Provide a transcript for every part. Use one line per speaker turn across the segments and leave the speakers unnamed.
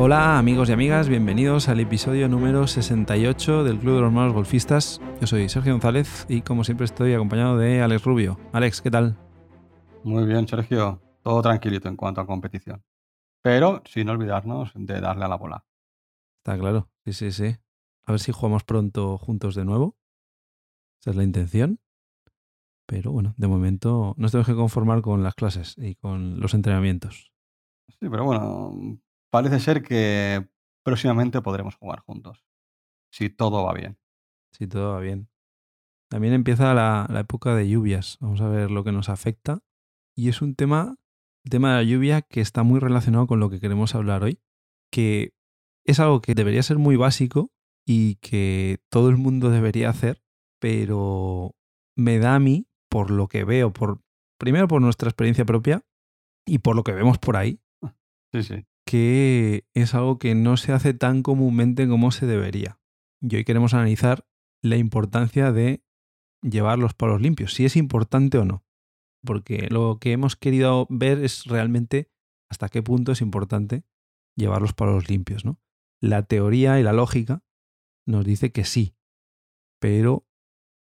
Hola amigos y amigas, bienvenidos al episodio número 68 del Club de los Malos Golfistas. Yo soy Sergio González y como siempre estoy acompañado de Alex Rubio. Alex, ¿qué tal?
Muy bien, Sergio. Todo tranquilito en cuanto a competición. Pero sin olvidarnos de darle a la bola.
Está claro, sí, sí, sí. A ver si jugamos pronto juntos de nuevo. Esa es la intención. Pero bueno, de momento nos tenemos que conformar con las clases y con los entrenamientos.
Sí, pero bueno, parece ser que próximamente podremos jugar juntos. Si todo va bien.
Si todo va bien. También empieza la, época de lluvias. Vamos a ver lo que nos afecta. Y es un tema, el tema de la lluvia, que está muy relacionado con lo que queremos hablar hoy. Que es algo que debería ser muy básico y que todo el mundo debería hacer, pero me da a mí, por lo que veo, por primero por nuestra experiencia propia y por lo que vemos por ahí,
sí, sí
que es algo que no se hace tan comúnmente como se debería. Y hoy queremos analizar la importancia de llevar los palos limpios, si es importante o no. Porque lo que hemos querido ver es realmente hasta qué punto es importante llevar los palos limpios. ¿no? La teoría y la lógica nos dice que sí, pero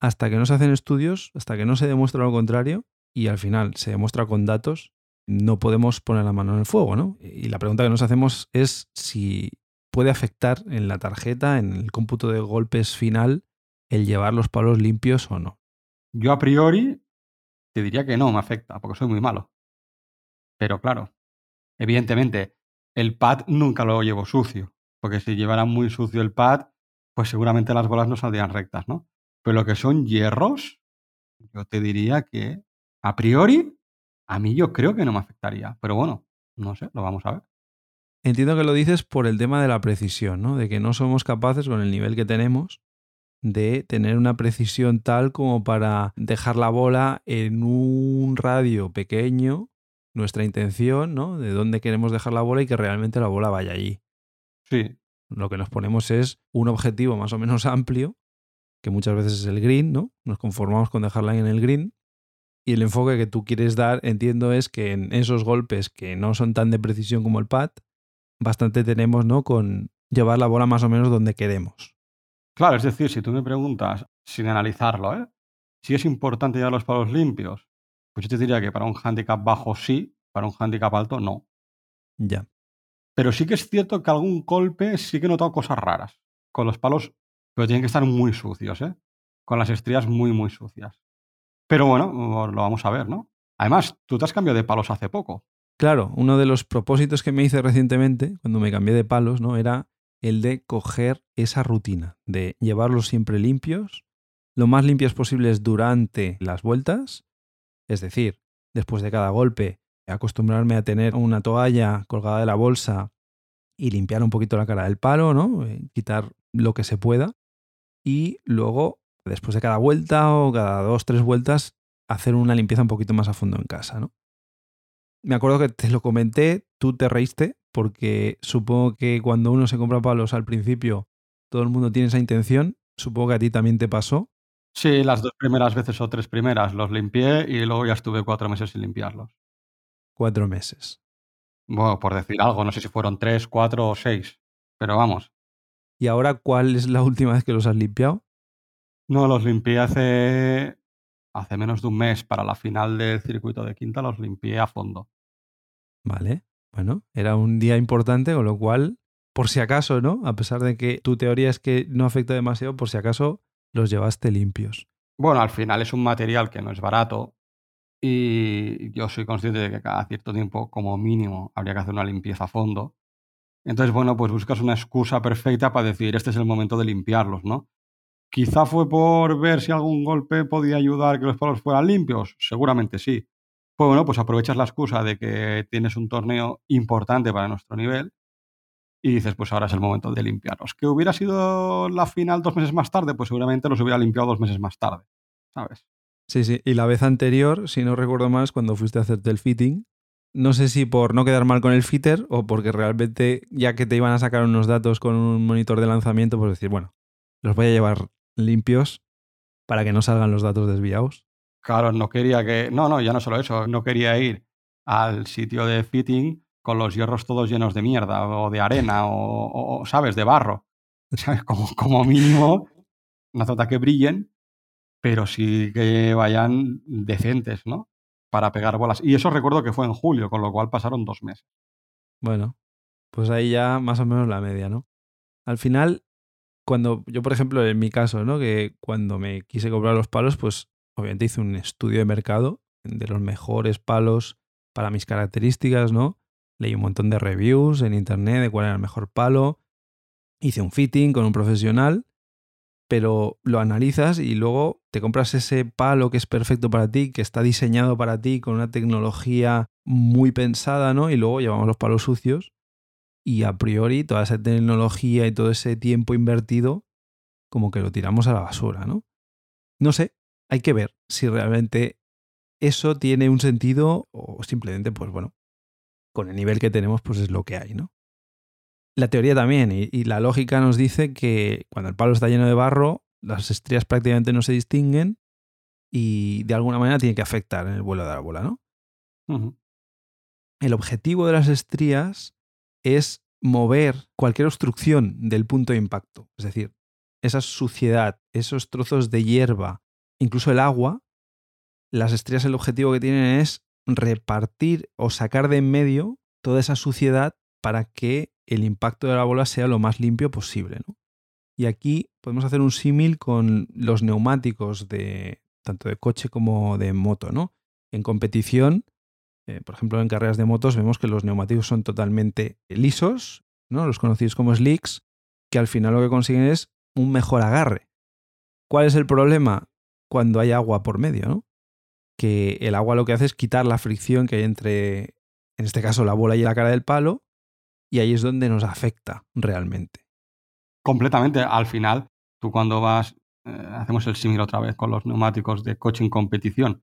hasta que no se hacen estudios, hasta que no se demuestra lo contrario, y al final se demuestra con datos, no podemos poner la mano en el fuego, ¿no? Y la pregunta que nos hacemos es si puede afectar en la tarjeta, en el cómputo de golpes final, el llevar los palos limpios o no.
Yo a priori te diría que no me afecta, porque soy muy malo. Pero claro, evidentemente, el pad nunca lo llevo sucio, porque si llevara muy sucio el pad, pues seguramente las bolas no saldrían rectas, ¿no? Pero lo que son hierros, yo te diría que a priori a mí yo creo que no me afectaría, pero bueno, no sé, lo vamos a ver.
Entiendo que lo dices por el tema de la precisión, ¿no? De que no somos capaces con el nivel que tenemos de tener una precisión tal como para dejar la bola en un radio pequeño, nuestra intención, ¿no? De dónde queremos dejar la bola y que realmente la bola vaya allí.
Sí.
Lo que nos ponemos es un objetivo más o menos amplio, que muchas veces es el green, ¿no? Nos conformamos con dejarla en el green y el enfoque que tú quieres dar, entiendo, es que en esos golpes que no son tan de precisión como el pad, bastante tenemos, ¿no? Con llevar la bola más o menos donde queremos.
Claro, es decir, si tú me preguntas, sin analizarlo, ¿eh? Si es importante llevar los palos limpios, pues yo te diría que para un handicap bajo sí, para un handicap alto no.
Ya.
Pero sí que es cierto que algún golpe sí que he notado cosas raras. Con los palos, pero tienen que estar muy sucios, ¿eh? Con las estrías muy, muy sucias. Pero bueno, lo vamos a ver, ¿no? Además, tú te has cambiado de palos hace poco.
Claro, uno de los propósitos que me hice recientemente, cuando me cambié de palos, ¿no? Era el de coger esa rutina, de llevarlos siempre limpios, lo más limpios posibles durante las vueltas, es decir, después de cada golpe, acostumbrarme a tener una toalla colgada de la bolsa y limpiar un poquito la cara del palo, ¿no? Eh, quitar lo que se pueda. Y luego después de cada vuelta o cada dos, tres vueltas, hacer una limpieza un poquito más a fondo en casa, ¿no? Me acuerdo que te lo comenté, tú te reíste, porque supongo que cuando uno se compra palos al principio, todo el mundo tiene esa intención. Supongo que a ti también te pasó.
Sí, las dos primeras veces o tres primeras los limpié y luego ya estuve cuatro meses sin limpiarlos.
Cuatro meses.
Bueno, por decir algo, no sé si fueron tres, cuatro o seis, pero vamos.
¿Y ahora cuál es la última vez que los has limpiado?
No, los limpié hace, hace menos de un mes. Para la final del circuito de quinta los limpié a fondo.
Vale, bueno, era un día importante, con lo cual, por si acaso, ¿no? A pesar de que tu teoría es que no afecta demasiado, por si acaso los llevaste limpios.
Bueno, al final es un material que no es barato y yo soy consciente de que cada cierto tiempo, como mínimo, habría que hacer una limpieza a fondo. Entonces, bueno, pues buscas una excusa perfecta para decir, este es el momento de limpiarlos, ¿no? Quizá fue por ver si algún golpe podía ayudar que los palos fueran limpios. Seguramente sí. Pues bueno, pues aprovechas la excusa de que tienes un torneo importante para nuestro nivel y dices, pues ahora es el momento de limpiarlos. Que hubiera sido la final dos meses más tarde, pues seguramente los hubiera limpiado dos meses más tarde, ¿sabes?
Sí, sí. Y la vez anterior, si no recuerdo más, cuando fuiste a hacerte el fitting, no sé si por no quedar mal con el fitter o porque realmente, ya que te iban a sacar unos datos con un monitor de lanzamiento, pues decir, bueno, los voy a llevar limpios para que no salgan los datos desviados.
Claro, no quería que. No, no, ya no solo eso. No quería ir al sitio de fitting con los hierros todos llenos de mierda o de arena o, ¿sabes?, de barro. Como, como mínimo, no hace que brillen, pero sí que vayan decentes, ¿no? Para pegar bolas. Y eso recuerdo que fue en julio, con lo cual pasaron dos meses.
Bueno, pues ahí ya más o menos la media, ¿no? Al final, cuando yo, por ejemplo, en mi caso, ¿no? Que cuando me quise comprar los palos, pues obviamente hice un estudio de mercado de los mejores palos para mis características, ¿no? Leí un montón de reviews en internet de cuál era el mejor palo. Hice un fitting con un profesional, pero lo analizas y luego te compras ese palo que es perfecto para ti, que está diseñado para ti con una tecnología muy pensada, ¿no? Y luego llevamos los palos sucios y a priori toda esa tecnología y todo ese tiempo invertido como que lo tiramos a la basura, ¿no? No sé, hay que ver si realmente eso tiene un sentido o simplemente, pues bueno, con el nivel que tenemos, pues es lo que hay, ¿no? La teoría también y, y la lógica nos dice que cuando el palo está lleno de barro, las estrías prácticamente no se distinguen y de alguna manera tiene que afectar en el vuelo de la bola, ¿no? El objetivo de las estrías es mover cualquier obstrucción del punto de impacto. Es decir, esa suciedad, esos trozos de hierba, incluso el agua, las estrías el objetivo que tienen es repartir o sacar de en medio toda esa suciedad para que el impacto de la bola sea lo más limpio posible. Y aquí podemos hacer un símil con los neumáticos de tanto de coche como de moto. ¿no? En competición, eh, por ejemplo, en carreras de motos vemos que los neumáticos son totalmente lisos, ¿no? los conocidos como slicks, que al final lo que consiguen es un mejor agarre. ¿Cuál es el problema? Cuando hay agua por medio, ¿no? que el agua lo que hace es quitar la fricción que hay entre, en este caso, la bola y la cara del palo, y ahí es donde nos afecta realmente.
Completamente. Al final, tú cuando vas, eh, hacemos el símil otra vez con los neumáticos de coche en competición,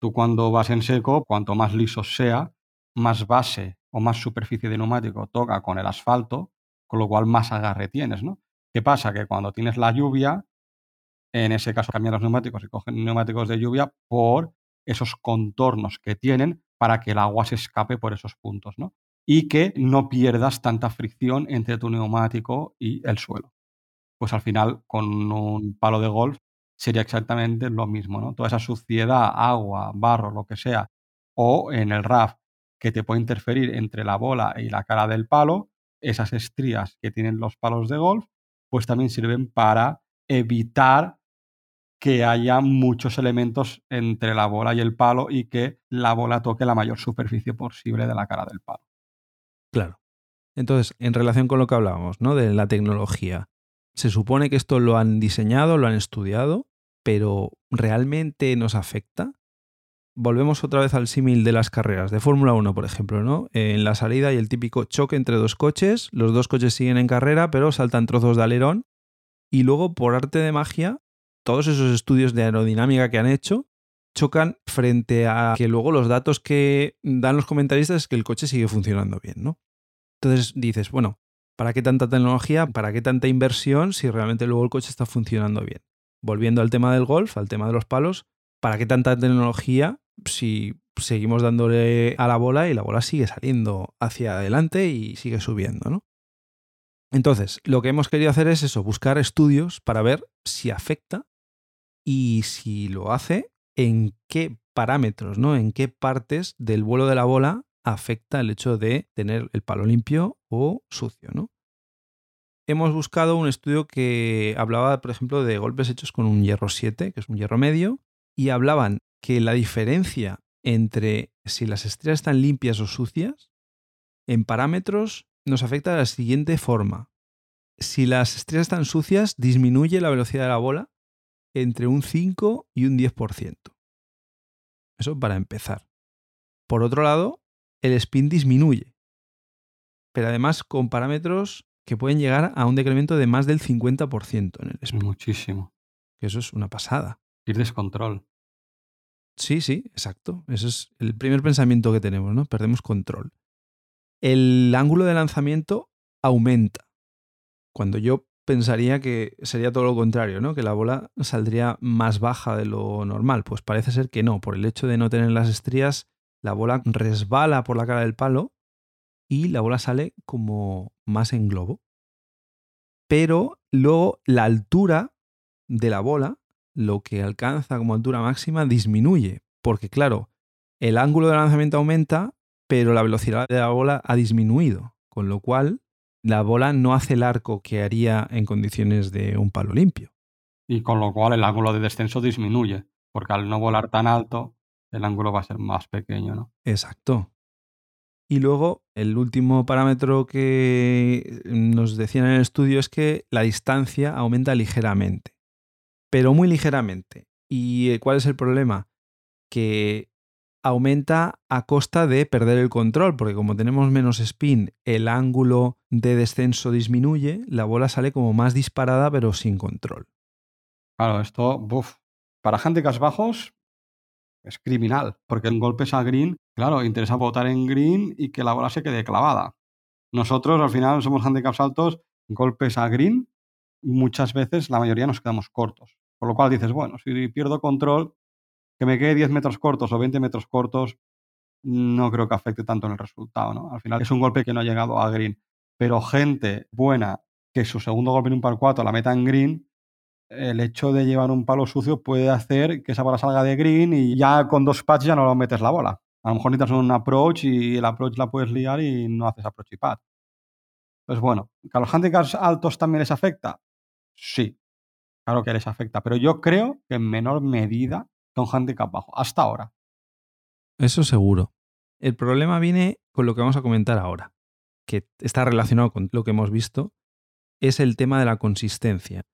tú cuando vas en seco, cuanto más liso sea, más base o más superficie de neumático toca con el asfalto, con lo cual más agarre tienes, ¿no? ¿Qué pasa? Que cuando tienes la lluvia, en ese caso cambian los neumáticos y cogen neumáticos de lluvia por esos contornos que tienen para que el agua se escape por esos puntos, ¿no? Y que no pierdas tanta fricción entre tu neumático y el suelo. Pues al final, con un palo de golf sería exactamente lo mismo, ¿no? Toda esa suciedad, agua, barro, lo que sea, o en el RAF que te puede interferir entre la bola y la cara del palo, esas estrías que tienen los palos de golf, pues también sirven para evitar que haya muchos elementos entre la bola y el palo y que la bola toque la mayor superficie posible de la cara del palo.
Claro. Entonces, en relación con lo que hablábamos, ¿no? De la tecnología, se supone que esto lo han diseñado, lo han estudiado, pero ¿realmente nos afecta? Volvemos otra vez al símil de las carreras, de Fórmula 1, por ejemplo, ¿no? En la salida hay el típico choque entre dos coches, los dos coches siguen en carrera, pero saltan trozos de alerón, y luego, por arte de magia, todos esos estudios de aerodinámica que han hecho chocan frente a que luego los datos que dan los comentaristas es que el coche sigue funcionando bien, ¿no? Entonces dices, bueno, ¿para qué tanta tecnología? ¿Para qué tanta inversión si realmente luego el coche está funcionando bien? Volviendo al tema del golf, al tema de los palos, ¿para qué tanta tecnología si seguimos dándole a la bola y la bola sigue saliendo hacia adelante y sigue subiendo, ¿no? Entonces, lo que hemos querido hacer es eso, buscar estudios para ver si afecta y si lo hace, en qué parámetros, ¿no? En qué partes del vuelo de la bola afecta el hecho de tener el palo limpio o sucio, ¿no? Hemos buscado un estudio que hablaba, por ejemplo, de golpes hechos con un hierro 7, que es un hierro medio, y hablaban que la diferencia entre si las estrellas están limpias o sucias, en parámetros nos afecta de la siguiente forma. Si las estrellas están sucias, disminuye la velocidad de la bola entre un 5 y un 10%. Eso para empezar. Por otro lado, el spin disminuye, pero además con parámetros que pueden llegar a un decremento de más del 50% en el spin.
Muchísimo.
Que eso es una pasada.
Pierdes control.
Sí, sí, exacto. Ese es el primer pensamiento que tenemos, ¿no? Perdemos control. El ángulo de lanzamiento aumenta. Cuando yo pensaría que sería todo lo contrario, ¿no? Que la bola saldría más baja de lo normal. Pues parece ser que no. Por el hecho de no tener las estrías, la bola resbala por la cara del palo y la bola sale como más en globo. Pero luego la altura de la bola, lo que alcanza como altura máxima, disminuye. Porque claro, el ángulo de lanzamiento aumenta, pero la velocidad de la bola ha disminuido. Con lo cual, la bola no hace el arco que haría en condiciones de un palo limpio.
Y con lo cual el ángulo de descenso disminuye, porque al no volar tan alto, el ángulo va a ser más pequeño, ¿no?
Exacto. Y luego, el último parámetro que nos decían en el estudio es que la distancia aumenta ligeramente, pero muy ligeramente. ¿Y eh, cuál es el problema? Que aumenta a costa de perder el control, porque como tenemos menos spin, el ángulo de descenso disminuye, la bola sale como más disparada pero sin control.
Claro, esto, buf, para handicaps bajos es criminal, porque en golpes a green, claro, interesa votar en green y que la bola se quede clavada. Nosotros al final somos handicaps altos, golpes a green, muchas veces la mayoría nos quedamos cortos. Por lo cual dices, bueno, si pierdo control, que me quede 10 metros cortos o 20 metros cortos, no creo que afecte tanto en el resultado, ¿no? Al final es un golpe que no ha llegado a green. Pero gente buena que su segundo golpe en un par 4 la meta en green, el hecho de llevar un palo sucio puede hacer que esa bola salga de green y ya con dos pads ya no lo metes la bola. A lo mejor necesitas un approach y el approach la puedes liar y no haces approach y pad. Pues bueno, ¿que a los handicaps altos también les afecta? Sí, claro que les afecta, pero yo creo que en menor medida que un handicap bajo, hasta ahora.
Eso seguro. El problema viene con lo que vamos a comentar ahora, que está relacionado con lo que hemos visto, es el tema de la consistencia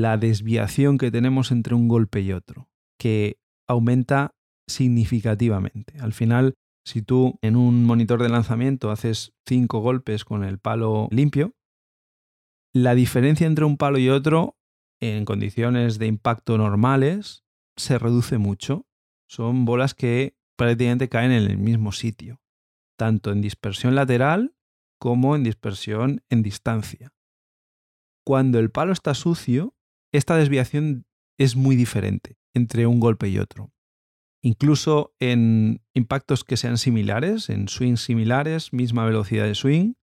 la desviación que tenemos entre un golpe y otro, que aumenta significativamente. Al final, si tú en un monitor de lanzamiento haces cinco golpes con el palo limpio, la diferencia entre un palo y otro en condiciones de impacto normales se reduce mucho. Son bolas que prácticamente caen en el mismo sitio, tanto en dispersión lateral como en dispersión en distancia. Cuando el palo está sucio, esta desviación es muy diferente entre un golpe y otro. Incluso en impactos que sean similares, en swings similares, misma velocidad de swing,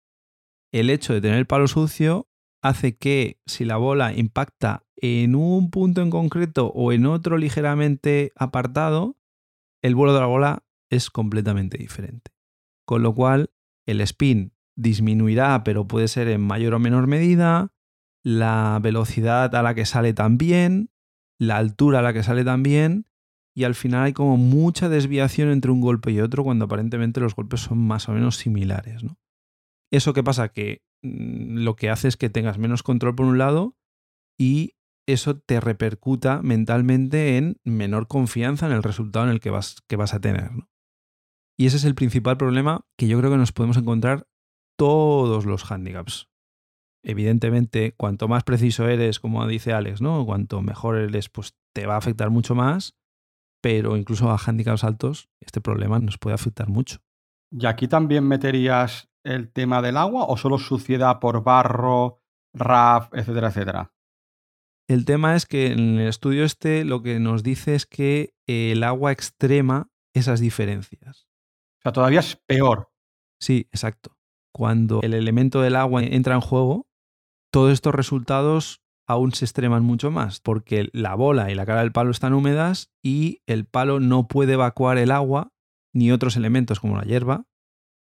el hecho de tener el palo sucio hace que si la bola impacta en un punto en concreto o en otro ligeramente apartado, el vuelo de la bola es completamente diferente. Con lo cual, el spin disminuirá, pero puede ser en mayor o menor medida, la velocidad a la que sale también, la altura a la que sale también, y al final hay como mucha desviación entre un golpe y otro cuando aparentemente los golpes son más o menos similares. ¿Eso qué pasa? Que mm, lo que hace es que tengas menos control por un lado y eso te repercuta mentalmente en menor confianza en el resultado en el que vas, que vas a tener. Y ese es el principal problema que yo creo que nos podemos encontrar todos los handicaps evidentemente, cuanto más preciso eres, como dice Alex, ¿no? Cuanto mejor eres, pues te va a afectar mucho más, pero incluso a handicaps altos este problema nos puede afectar mucho.
¿Y aquí también meterías el tema del agua o solo suciedad por barro, RAF, etcétera, etcétera?
El tema es que en el estudio este lo que nos dice es que el agua extrema esas diferencias.
O sea, todavía es peor.
Sí, exacto. Cuando el elemento del agua entra en juego, todos estos resultados aún se extreman mucho más, porque la bola y la cara del palo están húmedas y el palo no puede evacuar el agua ni otros elementos como la hierba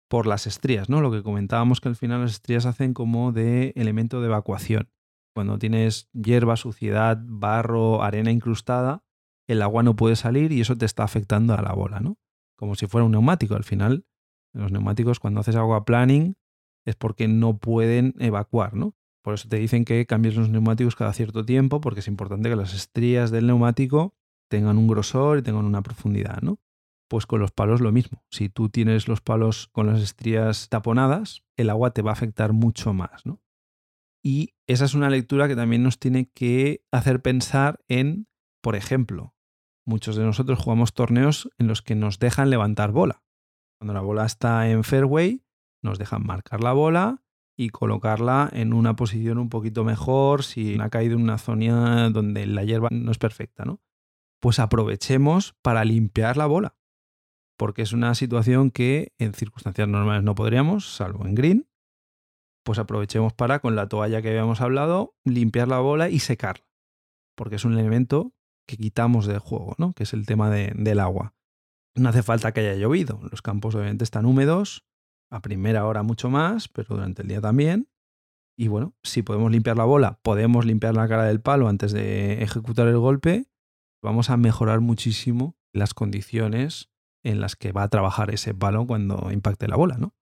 por las estrías, ¿no? Lo que comentábamos que al final las estrías hacen como de elemento de evacuación. Cuando tienes hierba, suciedad, barro, arena incrustada, el agua no puede salir y eso te está afectando a la bola, ¿no? Como si fuera un neumático. Al final, los neumáticos, cuando haces agua planning, es porque no pueden evacuar, ¿no? Por eso te dicen que cambies los neumáticos cada cierto tiempo, porque es importante que las estrías del neumático tengan un grosor y tengan una profundidad, ¿no? Pues con los palos lo mismo. Si tú tienes los palos con las estrías taponadas, el agua te va a afectar mucho más, ¿no? Y esa es una lectura que también nos tiene que hacer pensar en, por ejemplo, muchos de nosotros jugamos torneos en los que nos dejan levantar bola. Cuando la bola está en fairway, nos dejan marcar la bola y colocarla en una posición un poquito mejor si ha caído en una zona donde la hierba no es perfecta, ¿no? Pues aprovechemos para limpiar la bola. porque es una situación que en circunstancias normales no podríamos, salvo en green. Pues aprovechemos para, con la toalla que habíamos hablado, limpiar la bola y secarla, porque es un elemento que quitamos del juego, ¿no? que es el tema del agua. No hace falta que haya llovido, los campos obviamente están húmedos, a primera hora mucho más, pero durante el día también. Y bueno, si podemos limpiar la bola, podemos limpiar la cara del palo antes de ejecutar el golpe, vamos a mejorar muchísimo las condiciones en las que va a trabajar ese palo cuando impacte la bola, ¿no?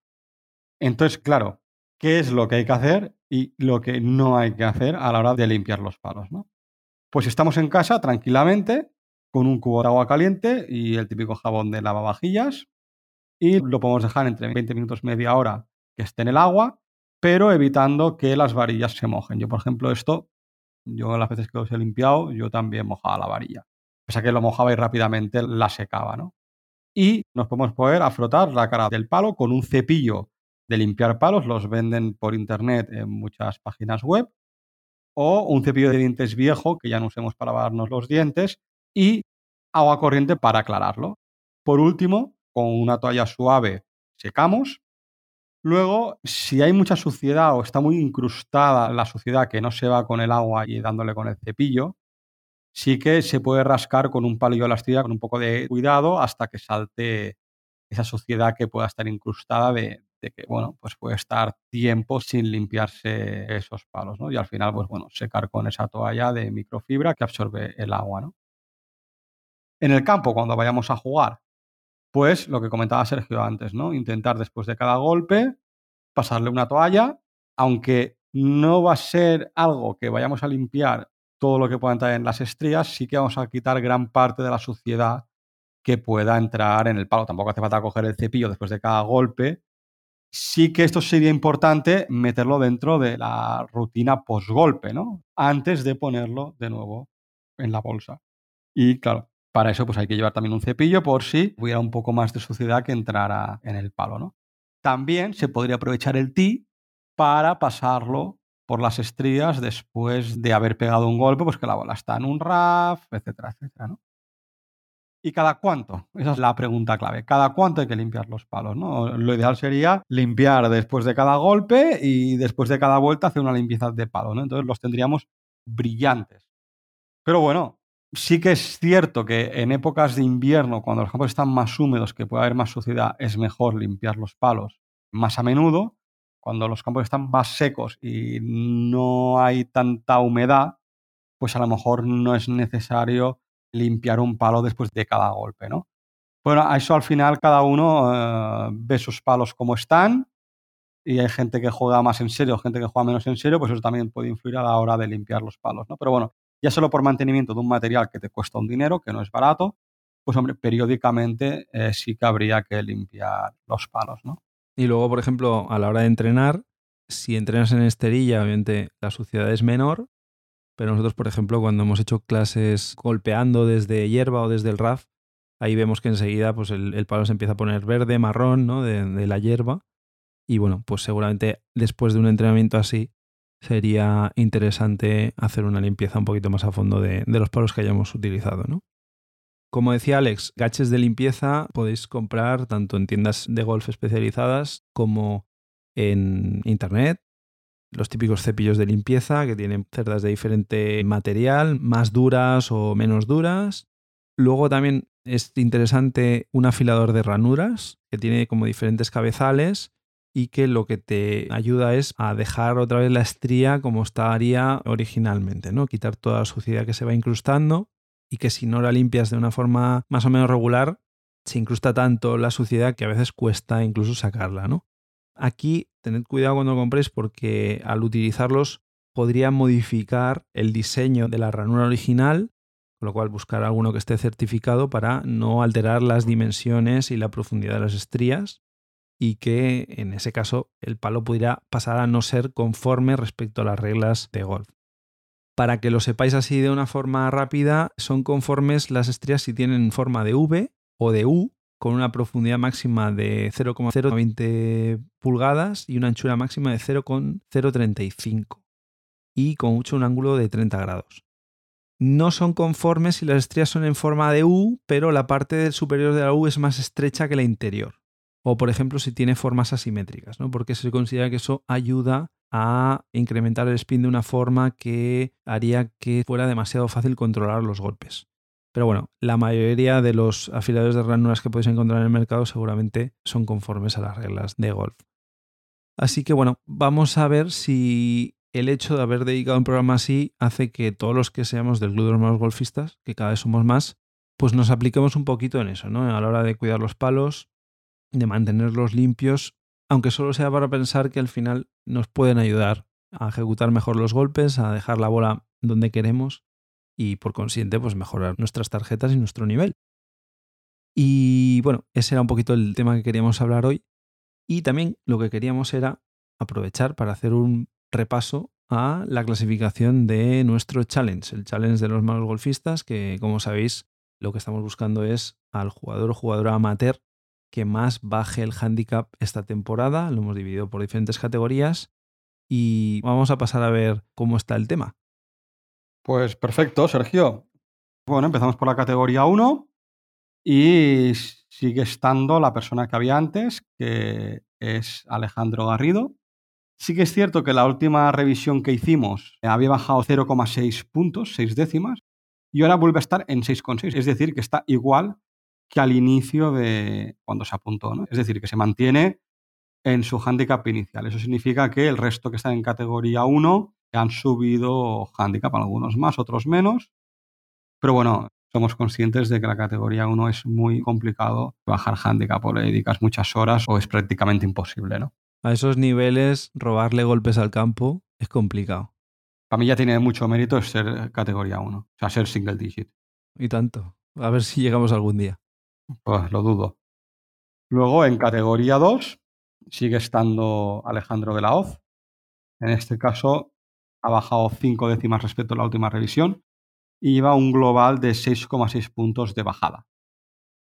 Entonces, claro, ¿qué es lo que hay que hacer y lo que no hay que hacer a la hora de limpiar los palos, ¿no? Pues estamos en casa tranquilamente con un cubo de agua caliente y el típico jabón de lavavajillas y lo podemos dejar entre 20 minutos, media hora que esté en el agua, pero evitando que las varillas se mojen. Yo, por ejemplo, esto, yo las veces que los he limpiado, yo también mojaba la varilla. O sea que lo mojaba y rápidamente la secaba, ¿no? Y nos podemos poner a frotar la cara del palo con un cepillo de limpiar palos, los venden por internet en muchas páginas web, o un cepillo de dientes viejo que ya no usemos para lavarnos los dientes y agua corriente para aclararlo. Por último, con una toalla suave secamos. Luego, si hay mucha suciedad o está muy incrustada la suciedad que no se va con el agua y dándole con el cepillo, sí que se puede rascar con un palillo de la astilla con un poco de cuidado hasta que salte esa suciedad que pueda estar incrustada de, que, bueno, pues puede estar tiempo sin limpiarse esos palos, ¿no? Y al final, pues bueno, secar con esa toalla de microfibra que absorbe el agua, ¿no? En el campo, cuando vayamos a jugar, pues lo que comentaba Sergio antes, ¿no? Intentar después de cada golpe pasarle una toalla, aunque no va a ser algo que vayamos a limpiar todo lo que pueda entrar en las estrías, sí que vamos a quitar gran parte de la suciedad que pueda entrar en el palo. Tampoco hace falta coger el cepillo después de cada golpe. Sí que esto sería importante meterlo dentro de la rutina post-golpe, ¿no? Antes de ponerlo de nuevo en la bolsa. Y claro, para eso pues hay que llevar también un cepillo por si hubiera un poco más de suciedad que entrara en el palo, ¿no? También se podría aprovechar el tee para pasarlo por las estrías después de haber pegado un golpe, pues que la bola está en un RAF, etcétera, etcétera, ¿no? ¿Y cada cuánto? Esa es la pregunta clave. ¿Cada cuánto hay que limpiar los palos? ¿no? Lo ideal sería limpiar después de cada golpe y después de cada vuelta hacer una limpieza de palo. ¿no? Entonces los tendríamos brillantes. Pero bueno, sí que es cierto que en épocas de invierno, cuando los campos están más húmedos, que puede haber más suciedad, es mejor limpiar los palos más a menudo. Cuando los campos están más secos y no hay tanta humedad, pues a lo mejor no es necesario limpiar un palo después de cada golpe, ¿no? Bueno, a eso al final cada uno eh, ve sus palos como están y hay gente que juega más en serio, gente que juega menos en serio, pues eso también puede influir a la hora de limpiar los palos, ¿no? Pero bueno, ya solo por mantenimiento de un material que te cuesta un dinero, que no es barato, pues hombre, periódicamente eh, sí que habría que limpiar los palos, ¿no?
Y luego, por ejemplo, a la hora de entrenar, si entrenas en esterilla, obviamente la suciedad es menor, pero nosotros, por ejemplo, cuando hemos hecho clases golpeando desde hierba o desde el RAF, ahí vemos que enseguida pues el, palo se empieza a poner verde, marrón, ¿no? De, de, la hierba. Y bueno, pues seguramente después de un entrenamiento así, sería interesante hacer una limpieza un poquito más a fondo de, los palos que hayamos utilizado, ¿no? Como decía Alex, gaches de limpieza podéis comprar tanto en tiendas de golf especializadas como en internet. Los típicos cepillos de limpieza que tienen cerdas de diferente material, más duras o menos duras. Luego también es interesante un afilador de ranuras que tiene como diferentes cabezales y que lo que te ayuda es a dejar otra vez la estría como estaría originalmente, ¿no? Quitar toda la suciedad que se va incrustando y que si no la limpias de una forma más o menos regular, se incrusta tanto la suciedad que a veces cuesta incluso sacarla, ¿no? Aquí tened cuidado cuando compréis porque al utilizarlos podría modificar el diseño de la ranura original, con lo cual buscar alguno que esté certificado para no alterar las dimensiones y la profundidad de las estrías y que en ese caso el palo pudiera pasar a no ser conforme respecto a las reglas de golf. Para que lo sepáis así de una forma rápida, son conformes las estrías si tienen forma de V o de U, con una profundidad máxima de 0,020 pulgadas y una anchura máxima de 0,035 y con mucho un ángulo de 30 grados. no son conformes si las estrellas son en forma de U, pero la parte superior de la U es más estrecha que la interior. O, por ejemplo, si tiene formas asimétricas, ¿no? porque se considera que eso ayuda a incrementar el spin de una forma que haría que fuera demasiado fácil controlar los golpes. Pero bueno, la mayoría de los afiladores de ranuras que podéis encontrar en el mercado seguramente son conformes a las reglas de golf. Así que bueno, vamos a ver si el hecho de haber dedicado un programa así hace que todos los que seamos del club de los golfistas, que cada vez somos más, pues nos apliquemos un poquito en eso, ¿no? A la hora de cuidar los palos, de mantenerlos limpios, aunque solo sea para pensar que al final nos pueden ayudar a ejecutar mejor los golpes, a dejar la bola donde queremos y por consiguiente pues mejorar nuestras tarjetas y nuestro nivel. Y bueno, ese era un poquito el tema que queríamos hablar hoy. Y también lo que queríamos era aprovechar para hacer un repaso a la clasificación de nuestro challenge, el challenge de los malos golfistas, que como sabéis lo que estamos buscando es al jugador o jugadora amateur que más baje el handicap esta temporada. Lo hemos dividido por diferentes categorías y vamos a pasar a ver cómo está el tema.
Pues perfecto, Sergio. Bueno, empezamos por la categoría 1 y sigue estando la persona que había antes, que es Alejandro Garrido. Sí que es cierto que la última revisión que hicimos había bajado 0,6 puntos, 6 décimas, y ahora vuelve a estar en 6,6. Es decir, que está igual que al inicio de cuando se apuntó. ¿no? Es decir, que se mantiene en su handicap inicial. Eso significa que el resto que están en categoría 1 han subido handicap, algunos más, otros menos. Pero bueno, somos conscientes de que la categoría 1 es muy complicado bajar handicap o le dedicas muchas horas o es prácticamente imposible, ¿no?
A esos niveles, robarle golpes al campo es complicado.
Para mí ya tiene mucho mérito ser categoría 1, o sea, ser single digit.
Y tanto. A ver si llegamos algún día.
Pues lo dudo. Luego, en categoría 2, sigue estando Alejandro de la Hoz. En este caso, ha bajado 5 décimas respecto a la última revisión y lleva un global de 6,6 puntos de bajada.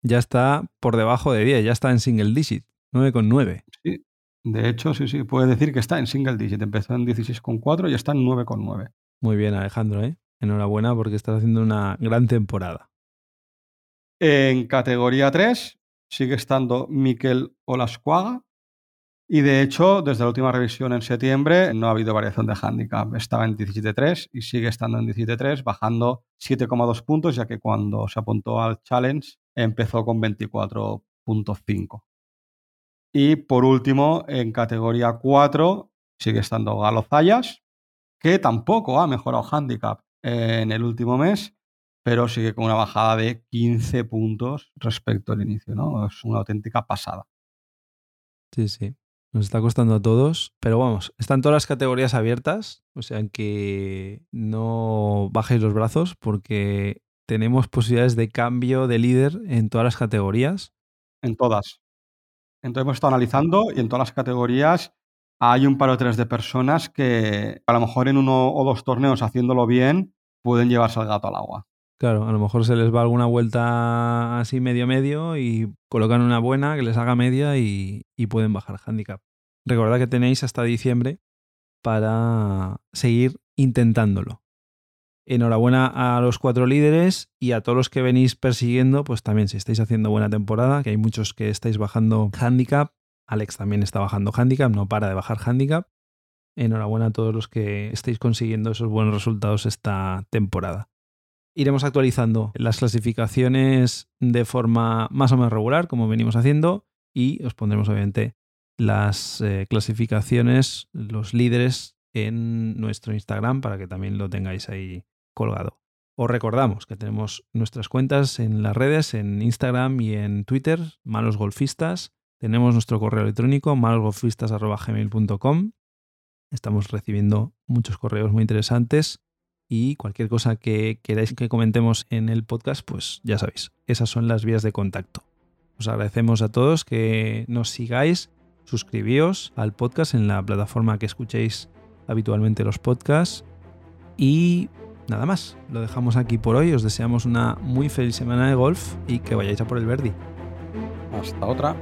Ya está por debajo de 10, ya está en single digit, 9,9.
Sí, de hecho, sí, sí, puede decir que está en single digit. Empezó en 16,4 y está en 9,9.
Muy bien, Alejandro, ¿eh? Enhorabuena porque estás haciendo una gran temporada.
En categoría 3 sigue estando Miquel Olascuaga. Y de hecho, desde la última revisión en septiembre no ha habido variación de handicap. Estaba en 17.3 y sigue estando en 17.3, bajando 7,2 puntos, ya que cuando se apuntó al challenge empezó con 24.5. Y por último, en categoría 4 sigue estando Galo Zayas, que tampoco ha mejorado handicap en el último mes, pero sigue con una bajada de 15 puntos respecto al inicio, ¿no? Es una auténtica pasada.
Sí, sí. Nos está costando a todos, pero vamos, están todas las categorías abiertas, o sea que no bajéis los brazos porque tenemos posibilidades de cambio de líder en todas las categorías.
En todas. Entonces hemos estado analizando y en todas las categorías hay un par o tres de personas que a lo mejor en uno o dos torneos haciéndolo bien pueden llevarse al gato al agua.
Claro, a lo mejor se les va alguna vuelta así medio medio y colocan una buena que les haga media y, y pueden bajar handicap. Recordad que tenéis hasta diciembre para seguir intentándolo. Enhorabuena a los cuatro líderes y a todos los que venís persiguiendo, pues también si estáis haciendo buena temporada, que hay muchos que estáis bajando handicap, Alex también está bajando handicap, no para de bajar handicap. Enhorabuena a todos los que estáis consiguiendo esos buenos resultados esta temporada. Iremos actualizando las clasificaciones de forma más o menos regular, como venimos haciendo, y os pondremos obviamente las eh, clasificaciones, los líderes en nuestro Instagram para que también lo tengáis ahí colgado. Os recordamos que tenemos nuestras cuentas en las redes, en Instagram y en Twitter, Malos Golfistas. Tenemos nuestro correo electrónico, malosgolfistas.gmail.com. Estamos recibiendo muchos correos muy interesantes y cualquier cosa que queráis que comentemos en el podcast, pues ya sabéis, esas son las vías de contacto. Os agradecemos a todos que nos sigáis, suscribíos al podcast en la plataforma que escuchéis habitualmente los podcasts y nada más, lo dejamos aquí por hoy. Os deseamos una muy feliz semana de golf y que vayáis a por el Verdi.
Hasta otra.